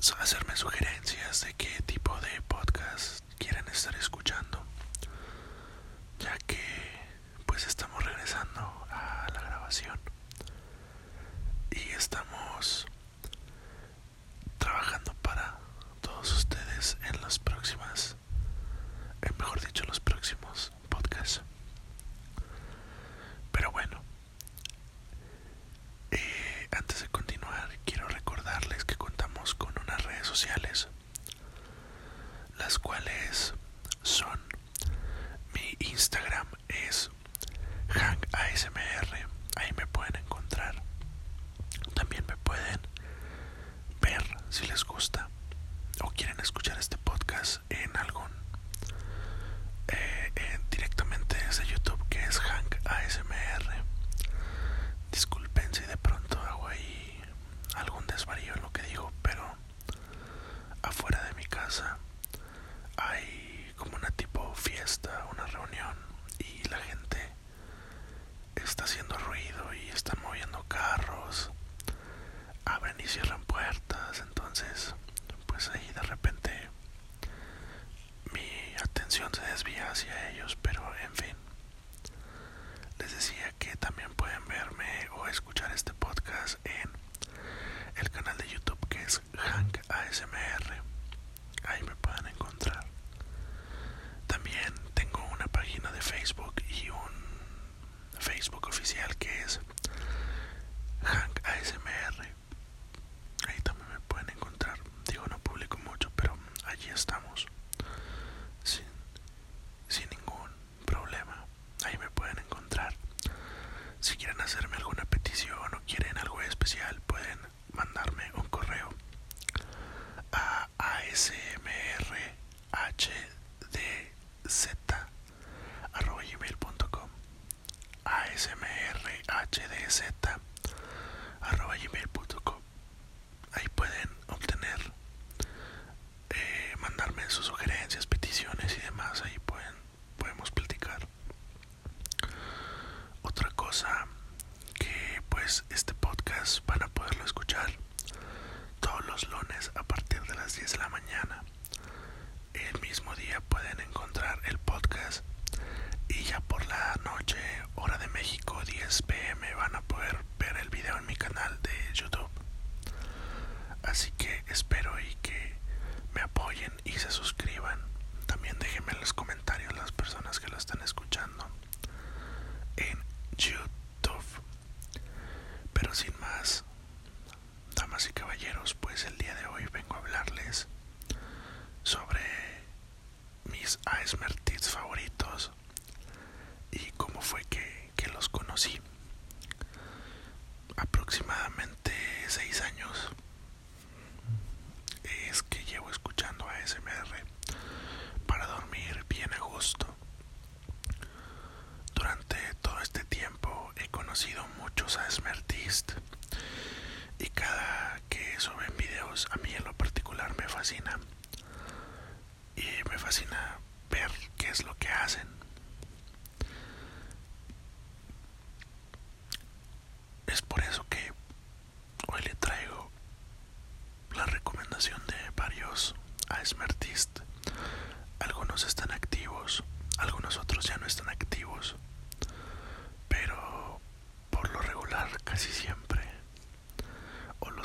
solo hacerme sugerencias. sociales. ASMR.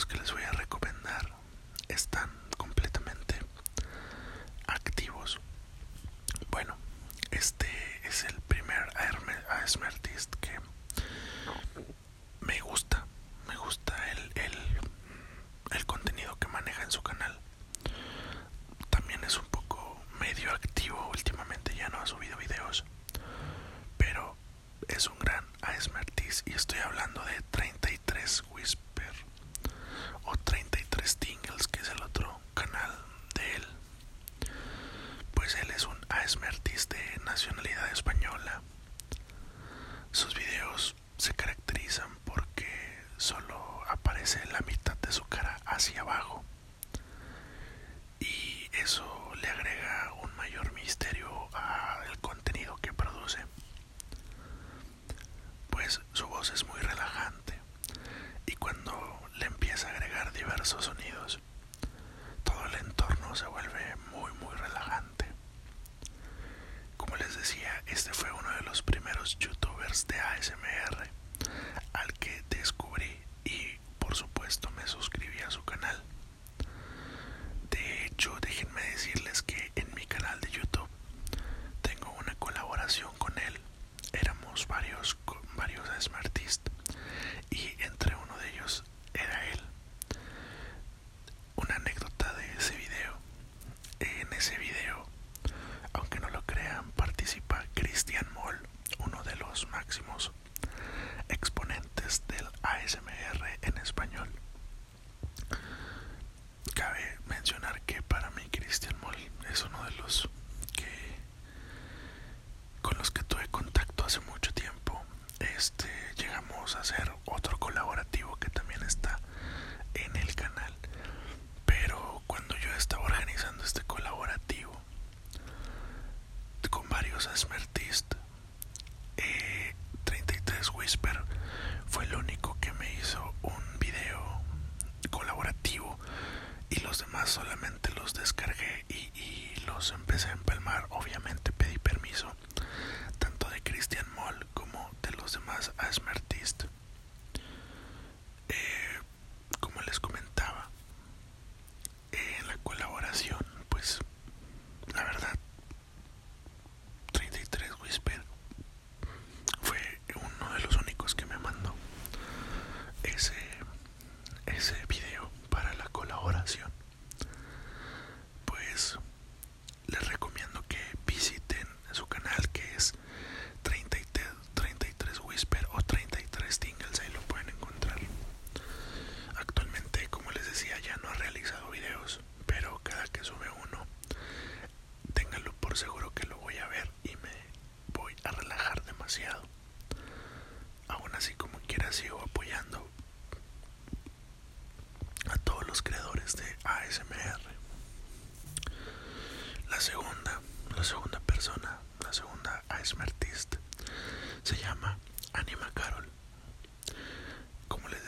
que les voy su sonido.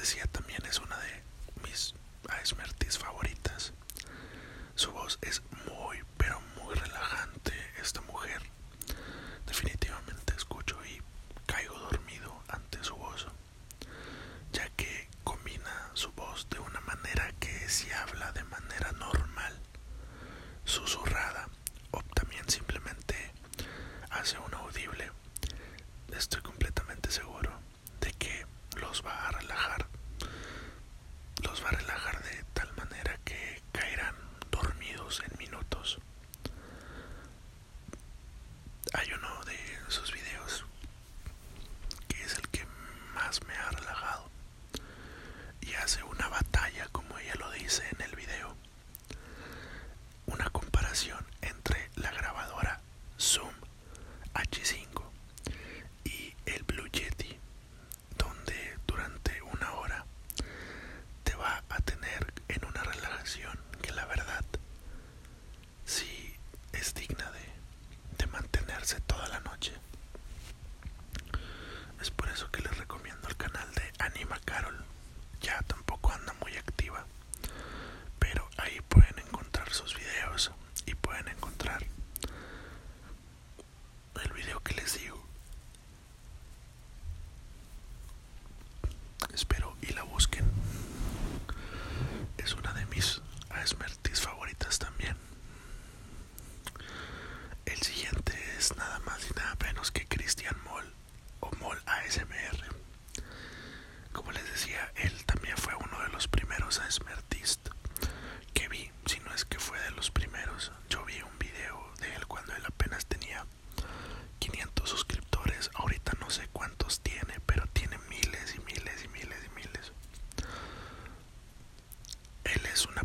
Decía, también es una es una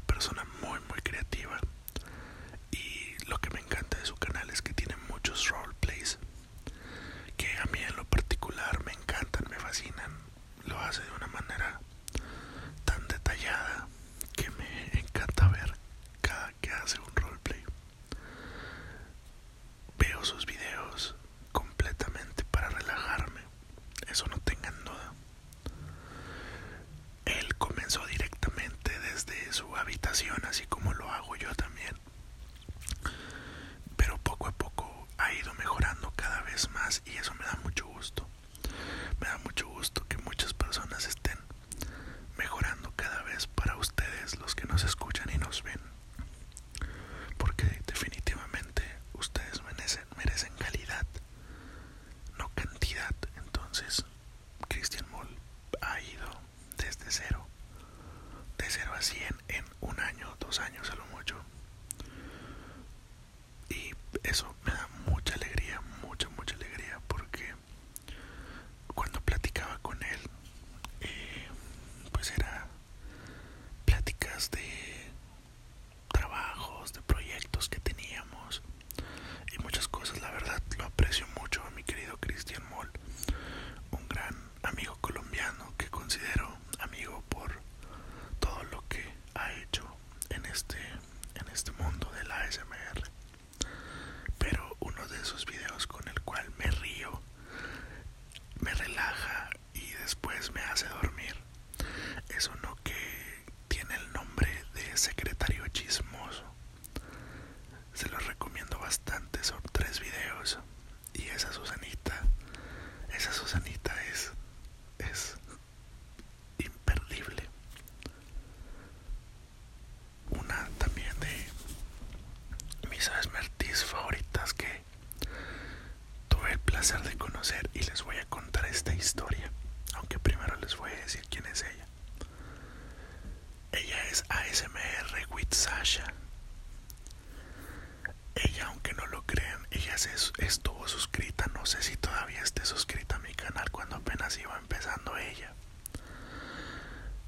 ella.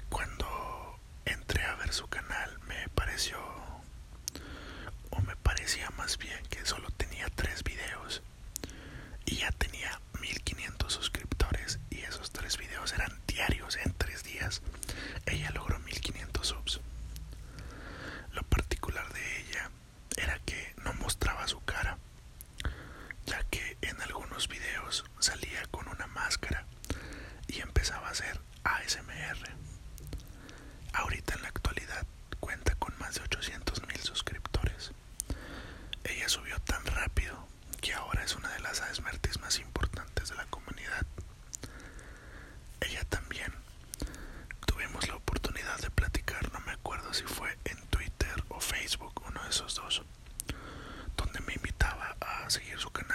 Cuando entré a ver su canal me pareció, o me parecía más bien que solo tenía tres videos y ya tenía 1500 suscriptores y esos tres videos eran diarios en tres días. Ella logró 1500 subs. y empezaba a hacer ASMR. Ahorita en la actualidad cuenta con más de 800 mil suscriptores. Ella subió tan rápido que ahora es una de las ASMRTs más importantes de la comunidad. Ella también. Tuvimos la oportunidad de platicar, no me acuerdo si fue en Twitter o Facebook, uno de esos dos, donde me invitaba a seguir su canal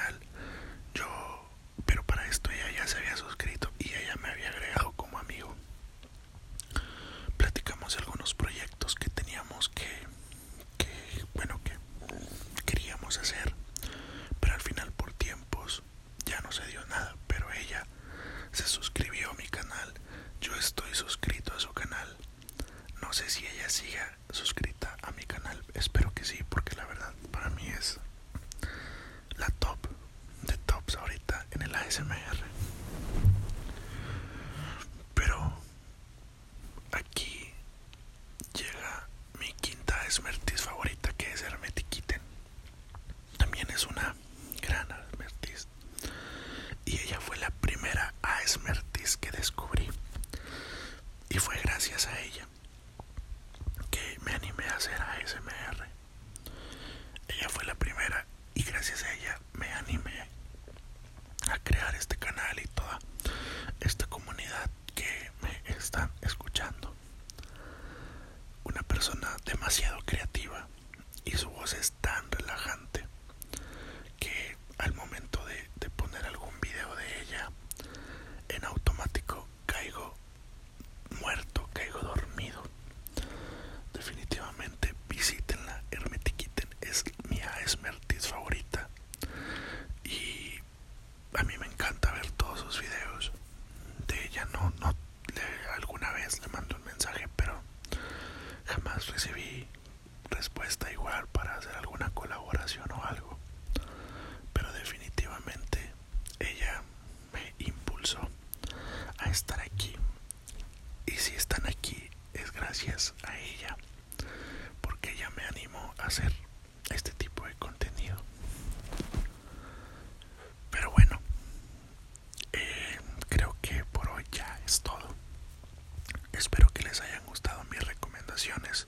Espero que les hayan gustado mis recomendaciones.